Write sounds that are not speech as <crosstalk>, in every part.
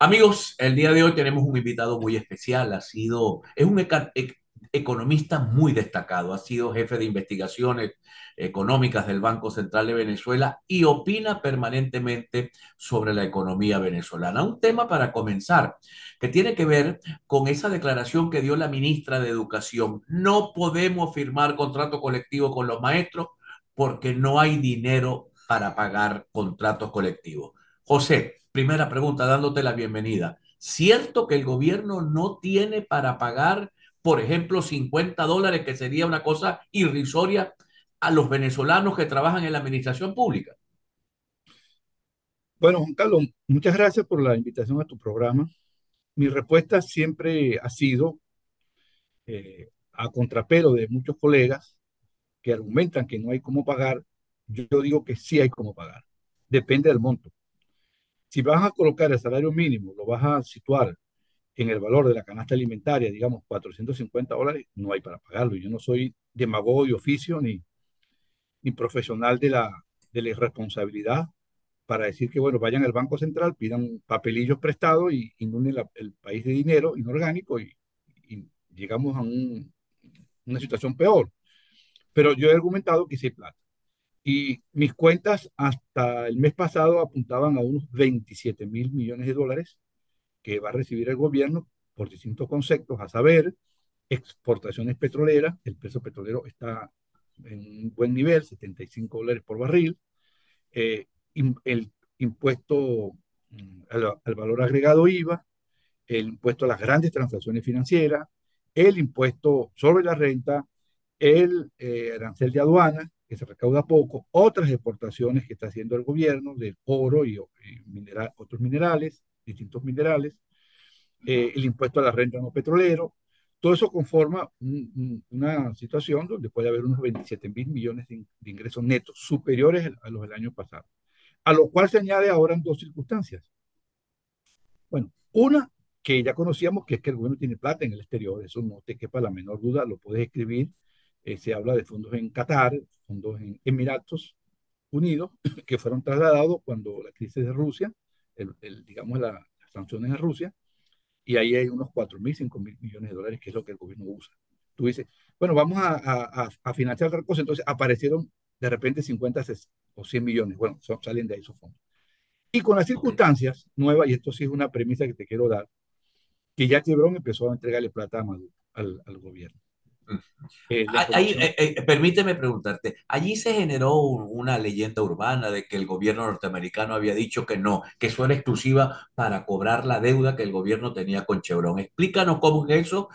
Amigos, el día de hoy tenemos un invitado muy especial. Ha sido, es un economista muy destacado. Ha sido jefe de investigaciones económicas del Banco Central de Venezuela y opina permanentemente sobre la economía venezolana. Un tema para comenzar, que tiene que ver con esa declaración que dio la ministra de Educación. No podemos firmar contrato colectivo con los maestros porque no hay dinero para pagar contratos colectivos. José, primera pregunta, dándote la bienvenida. ¿Cierto que el gobierno no tiene para pagar, por ejemplo, 50 dólares, que sería una cosa irrisoria, a los venezolanos que trabajan en la administración pública? Bueno, Juan Carlos, muchas gracias por la invitación a tu programa. Mi respuesta siempre ha sido, eh, a contrapelo de muchos colegas que argumentan que no hay cómo pagar, yo, digo que sí hay cómo pagar. Depende del monto. Si vas a colocar el salario mínimo, lo vas a situar en el valor de la canasta alimentaria, digamos 450 dólares, no hay para pagarlo. Yo no soy demagogo de oficio ni, ni profesional de la, de la irresponsabilidad para decir que, bueno, vayan al Banco Central, pidan papelillos prestados y inunden el país de dinero inorgánico y, llegamos a un, una situación peor. Pero yo he argumentado que sí hay plata. Y mis cuentas hasta el mes pasado apuntaban a unos 27 mil millones de dólares que va a recibir el gobierno por distintos conceptos, a saber, exportaciones petroleras, el precio petrolero está en un buen nivel, 75 dólares por barril, eh, el impuesto mm, al, al, valor agregado IVA, el impuesto a las grandes transacciones financieras, el impuesto sobre la renta, el eh, arancel de aduana, que se recauda poco, otras exportaciones que está haciendo el gobierno de oro y, y mineral, otros minerales, distintos minerales, eh, el impuesto a la renta no petrolero, todo eso conforma un, un, una situación donde puede haber unos 27 mil millones de, de ingresos netos superiores a los del año pasado a lo cual se añade ahora en dos circunstancias. Bueno, una que ya conocíamos, que es que el gobierno tiene plata en el exterior, eso no te quepa la menor duda, lo puedes escribir, eh, se habla de fondos en Qatar, fondos en Emiratos Unidos, <clears throat> que fueron trasladados cuando la crisis de Rusia, el, el, digamos la, las sanciones de Rusia, y ahí hay unos 4 mil, 5 mil millones de dólares, que es lo que el gobierno usa. Tú dices, bueno, vamos a, a, a financiar otra cosa, entonces aparecieron de repente 50 o 100 millones. Bueno, son, salen de ahí esos fondos. Y con las circunstancias nuevas, y esto sí es una premisa que te quiero dar, que ya Chevron empezó a entregarle plata a Maduro, al, al gobierno. Eh, Ahí, eh, eh, permíteme preguntarte, allí se generó un, una leyenda urbana de que el gobierno norteamericano había dicho que no, que eso era exclusiva para cobrar la deuda que el gobierno tenía con Chevron. Explícanos cómo es eso,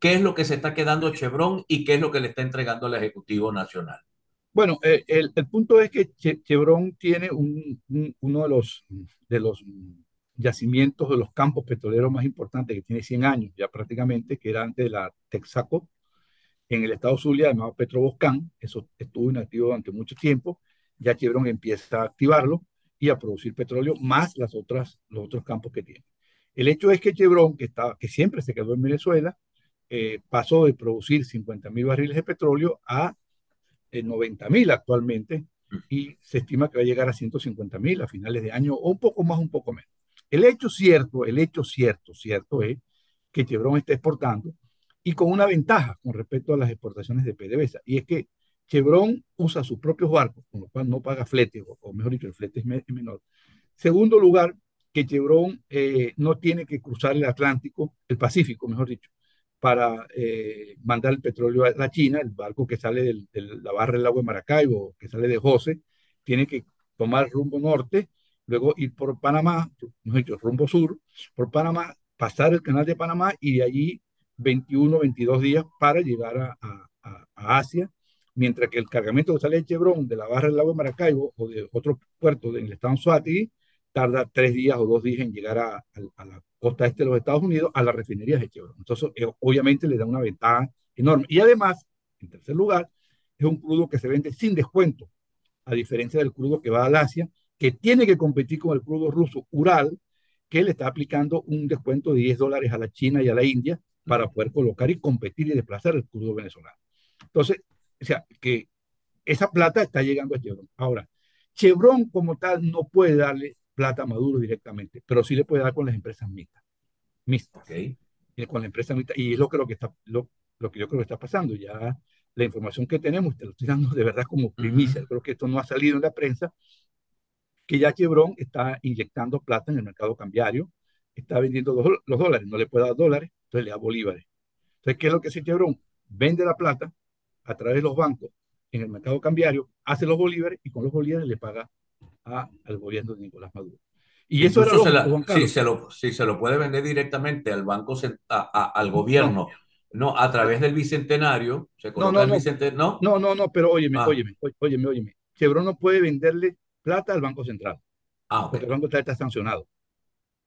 qué es lo que se está quedando Chevron y qué es lo que le está entregando al Ejecutivo Nacional. Bueno, eh, el, el, punto es que Chevron tiene un, un, uno de los, de los yacimientos de los campos petroleros más importantes, que tiene 100 años ya prácticamente, que era antes de la Texaco, en el estado Zulia, llamado Petroboscán. Eso estuvo inactivo durante mucho tiempo. Ya Chevron empieza a activarlo y a producir petróleo, más las otras, los otros campos que tiene. El hecho es que Chevron, que, está, que siempre se quedó en Venezuela, eh, pasó de producir 50 mil barriles de petróleo a 90 mil actualmente y se estima que va a llegar a 150 mil a finales de año o un poco más, un poco menos. El hecho cierto, el hecho cierto, cierto es que Chevron está exportando y con una ventaja con respecto a las exportaciones de PDVSA y es que Chevron usa sus propios barcos, con lo cual no paga flete, o, mejor dicho, el flete es, me, es menor. Segundo lugar, que Chevron eh, no tiene que cruzar el Atlántico, el Pacífico, mejor dicho, para eh, mandar el petróleo a la China, el barco que sale de la barra del lago de Maracaibo, que sale de José, tiene que tomar rumbo norte, luego ir por Panamá, no dicho, rumbo sur, por Panamá, pasar el canal de Panamá y de allí 21, 22 días para llegar a, a, a Asia, mientras que el cargamento que sale de Chevron de la barra del lago de Maracaibo o de otro puerto en el estado Suátegui tarda tres días o dos días en llegar a, a, a la costa este de los Estados Unidos a las refinerías de Chevron. Entonces, eh, obviamente le da una ventaja enorme. Y además, en tercer lugar, es un crudo que se vende sin descuento, a diferencia del crudo que va al Asia, que tiene que competir con el crudo ruso Ural, que le está aplicando un descuento de 10 dólares a la China y a la India para poder colocar y competir y desplazar el crudo venezolano. Entonces, o sea, que esa plata está llegando a Chevron. Ahora, Chevron como tal no puede darle plata a Maduro directamente, pero sí le puede dar con las empresas mixtas. mixtas okay. Con la empresa mixta. Y es lo que, lo que, está, lo, lo, que yo creo que está pasando. Ya la información que tenemos, te lo estoy dando de verdad como primicia, uh -huh. creo que esto no ha salido en la prensa, que ya Chevron está inyectando plata en el mercado cambiario, está vendiendo los, los dólares, no le puede dar dólares, entonces le da bolívares. Entonces, ¿qué es lo que hace Chevron? Vende la plata a través de los bancos en el mercado cambiario, hace los bolívares y con los bolívares le paga a, al gobierno de Nicolás Maduro. Y eso era lo, se la, sí, se lo, sí, se lo puede vender directamente al banco, a, a, al gobierno. No. a través del bicentenario. Se no, no, no. Bicenten... no, no, no, no, pero óyeme, ah. óyeme, óyeme, óyeme. Chevron no puede venderle plata al Banco Central. Ah, okay. Porque el Banco Central está sancionado.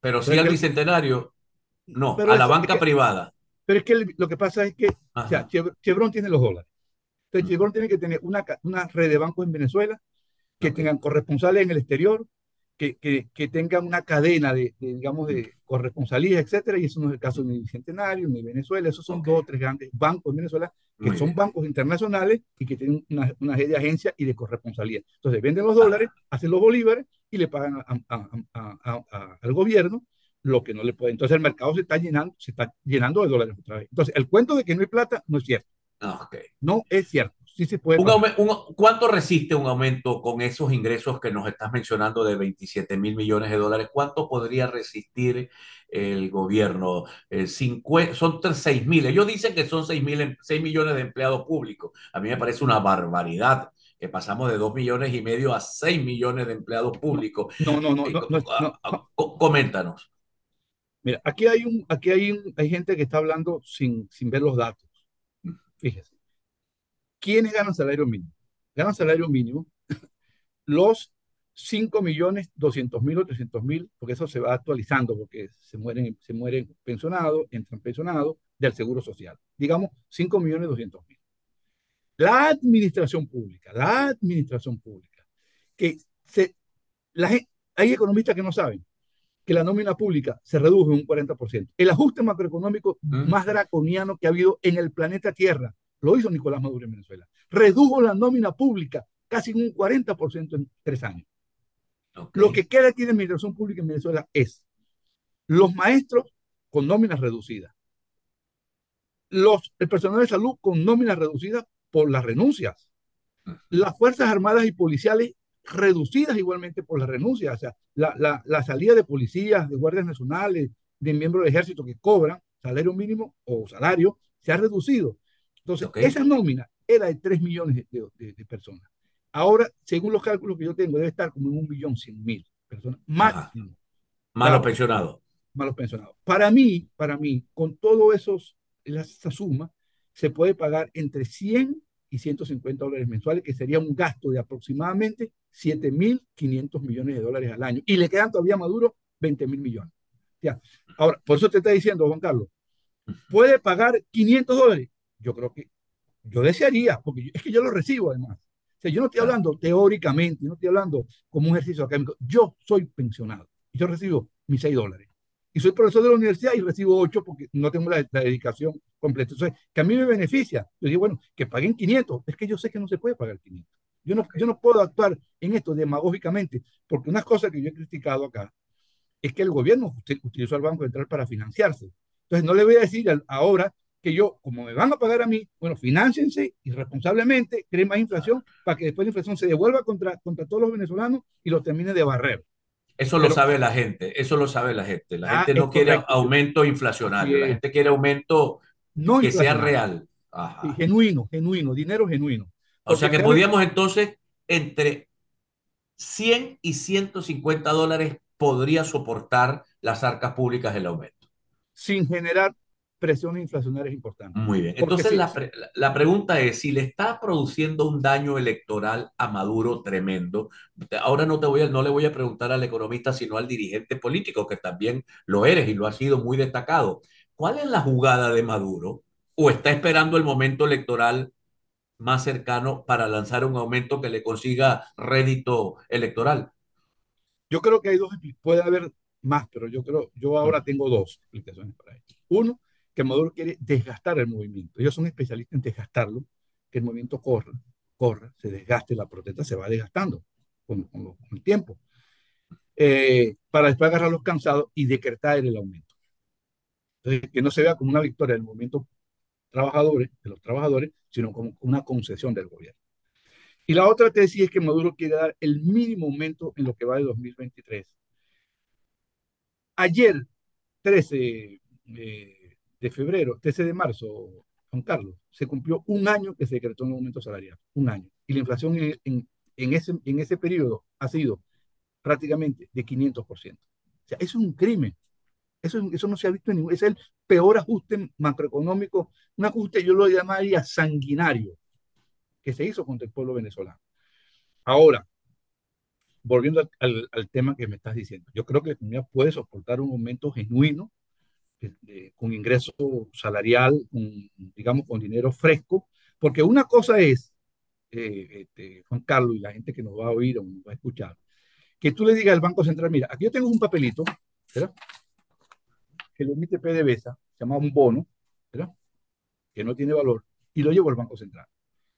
Pero sí al bicentenario, no, pero a la banca que, privada. Pero es que el, lo que pasa es que o sea, Chevron tiene los dólares. Entonces, Chevron tiene que tener una, una red de bancos en Venezuela que tengan corresponsales en el exterior, que, que, que tengan una cadena de, de, digamos, de corresponsalías, etcétera, y eso no es el caso ni de Bicentenario ni Venezuela, esos son okay. dos o tres grandes bancos en Venezuela que Muy son bien. bancos internacionales y que tienen una, una red de agencia y de corresponsalía. Entonces venden los dólares, ah. hacen los bolívares y le pagan a, a, a, al gobierno lo que no le puede. Entonces el mercado se está llenando, se está llenando de dólares otra vez. Entonces el cuento de que no hay plata no es cierto. Ah, okay. No es cierto. Sí se puede un un, ¿Cuánto resiste un aumento con esos ingresos que nos estás mencionando de 27 mil millones de dólares? ¿Cuánto podría resistir el gobierno? Eh, cincu... son 6 mil. Ellos dicen que son 6, mil, 6 millones de empleados públicos. A mí me parece una barbaridad que pasamos de 2 millones y medio a 6 millones de empleados públicos. No, no, no. no, no, no Coméntanos. Mira, aquí hay, un, aquí hay, un, hay gente que está hablando sin, sin ver los datos. Fíjese. ¿Quiénes ganan salario mínimo? Ganan salario mínimo <laughs> los 5 millones 200 mil o 300 mil, porque eso se va actualizando, porque se mueren, se mueren pensionados, entran pensionados del Seguro Social. Digamos 5 millones 200 mil. La administración pública, la administración pública, que se, la, hay economistas que no saben que la nómina pública se redujo en un 40%. El ajuste macroeconómico mm. más draconiano que ha habido en el planeta Tierra lo hizo Nicolás Maduro en Venezuela. Redujo la nómina pública casi en un 40% en tres años. Okay. Lo que queda aquí de administración pública en Venezuela es los maestros con nóminas reducidas, los, el personal de salud con nóminas reducidas por las renuncias, las Fuerzas Armadas y Policiales reducidas igualmente por las renuncias, o sea, la, la, la salida de policías, de guardias nacionales, de miembros del ejército que cobran salario mínimo o salario, se ha reducido. Entonces, okay. esa nómina era de 3 millones de, de, de, personas. Ahora, según los cálculos que yo tengo, debe estar como en un millón cien mil personas. Más. Malos pensionados. Malos pensionados. Para mí, para mí, con todo esos, esa suma, se puede pagar entre 100 y 150 dólares mensuales, que sería un gasto de aproximadamente 7.500 millones de dólares al año. Y le quedan todavía a Maduro 20 mil millones. Ya. Ahora, por eso te está diciendo, Juan Carlos, ¿puede pagar 500 dólares? yo creo que yo desearía, porque yo, es que yo lo recibo además. O sea, yo no estoy hablando teóricamente, no estoy hablando como un ejercicio académico. Yo soy pensionado y yo recibo mis 6 dólares. Y soy profesor de la universidad y recibo 8 porque no tengo la, dedicación completa. Entonces, que a mí me beneficia. Yo digo, bueno, que paguen 500. Es que yo sé que no se puede pagar 500. Yo no, yo no puedo actuar en esto demagógicamente, porque una cosa que yo he criticado acá es que el gobierno utilizó al Banco Central para financiarse. Entonces, no le voy a decir ahora que yo, como me van a pagar a mí, bueno, financiense irresponsablemente, creen más inflación para que después la inflación se devuelva contra, contra todos los venezolanos y los termine de barrer. Eso Pero, lo sabe la gente, eso lo sabe la gente. La ah, gente no quiere correcto. aumento inflacionario, sí. la gente quiere aumento no que sea real. Ajá. genuino, genuino, dinero genuino. O sea que podríamos entonces entre 100 y 150 dólares podría soportar las arcas públicas el aumento. Sin generar presión inflacionaria importante. Muy bien. Entonces, sí, la, pre la, pregunta es, si le está produciendo un daño electoral a Maduro tremendo, ahora no, te voy a, no le voy a preguntar al economista, sino al dirigente político, que también lo eres y lo ha sido muy destacado. ¿Cuál es la jugada de Maduro? ¿O está esperando el momento electoral más cercano para lanzar un aumento que le consiga rédito electoral? Yo creo que hay dos, puede haber más, pero yo creo, yo ahora tengo dos explicaciones para ello. Uno, que Maduro quiere desgastar el movimiento. Ellos son especialistas en desgastarlo, que el movimiento corra, corra, se desgaste, la protesta se va desgastando con, con, con el tiempo. eh, para después agarrar los cansados y decretar el aumento. Entonces, que no se vea como una victoria del movimiento trabajadores, de los trabajadores, sino como una concesión del gobierno. Y la otra tesis es que Maduro quiere dar el mínimo aumento en lo que va de 2023. Ayer, 13 eh, de febrero, 13 de marzo, Juan Carlos, se cumplió un año que se decretó un aumento salarial, un año. Y la inflación en, en, ese, en ese periodo ha sido prácticamente de 500%. O sea, eso es un crimen. Eso, eso no se ha visto en ningún... Es el peor ajuste macroeconómico, un ajuste yo lo llamaría sanguinario, que se hizo contra el pueblo venezolano. Ahora, volviendo al, al, tema que me estás diciendo, yo creo que la economía puede soportar un aumento genuino con ingreso salarial, digamos, con dinero fresco, porque una cosa es, eh, este, Juan Carlos y la gente que nos va a oír o nos va a escuchar, que tú le digas al Banco Central, mira, aquí yo tengo un papelito, ¿verdad? que lo emite PDVSA, se llama un bono, ¿verdad? que no tiene valor, y lo llevo al Banco Central.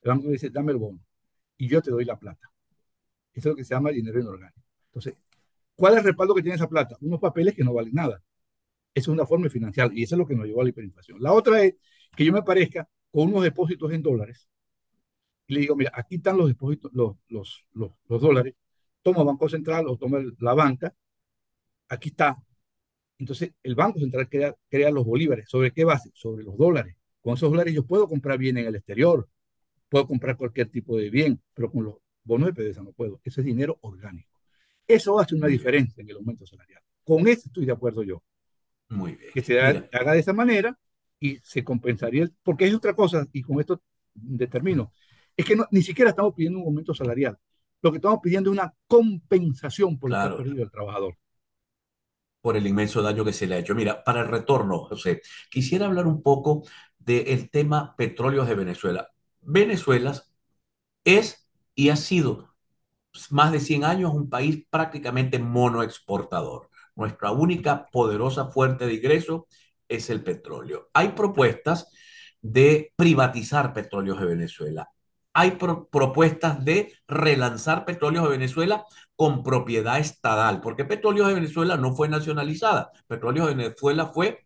El banco dice, dame el bono, y yo te doy la plata. Eso es lo que se llama dinero inorgánico. Entonces, ¿cuál es el respaldo que tiene esa plata? Unos papeles que no valen nada. Esa es una forma financiera y eso es lo que nos llevó a la hiperinflación. La otra es que yo me parezca con unos depósitos en dólares y le digo, mira, aquí están los depósitos, los, los, los, los dólares, toma Banco Central o toma la banca, aquí está. Entonces, el Banco Central crea, crea los bolívares. ¿Sobre qué base? Sobre los dólares. Con esos dólares yo puedo comprar bien en el exterior, puedo comprar cualquier tipo de bien, pero con los bonos de PDVSA no puedo. Ese es dinero orgánico. Eso hace una diferencia en el aumento salarial. Con eso estoy de acuerdo yo. Muy bien. Que se haga de esa manera y se compensaría, porque es otra cosa, y con esto determino, es que no, ni siquiera estamos pidiendo un aumento salarial. Lo que estamos pidiendo es una compensación por claro. el perdido del trabajador. Por el inmenso daño que se le ha hecho. Mira, para el retorno, José, quisiera hablar un poco del tema petróleos de Venezuela. Venezuela es y ha sido más de 100 años un país prácticamente monoexportador. Nuestra única poderosa fuente de ingreso es el petróleo. Hay propuestas de privatizar petróleos de Venezuela. Hay pro propuestas de relanzar petróleos de Venezuela con propiedad estatal, porque petróleos de Venezuela no fue nacionalizada. Petróleos de Venezuela fue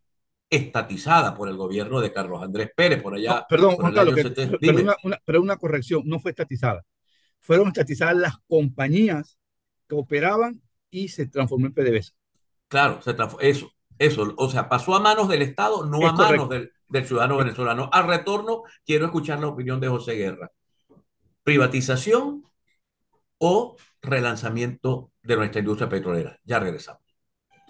estatizada por el gobierno de Carlos Andrés Pérez, por allá. No, perdón, por Juan Carlos, que, pero, una, una, pero una corrección, no fue estatizada. Fueron estatizadas las compañías que operaban y se transformó en PDVSA. Claro, se eso, eso, o sea, pasó a manos del Estado, no es a correcto. manos del, del, ciudadano venezolano. Al retorno, quiero escuchar la opinión de José Guerra. ¿Privatización o relanzamiento de nuestra industria petrolera? Ya regresamos.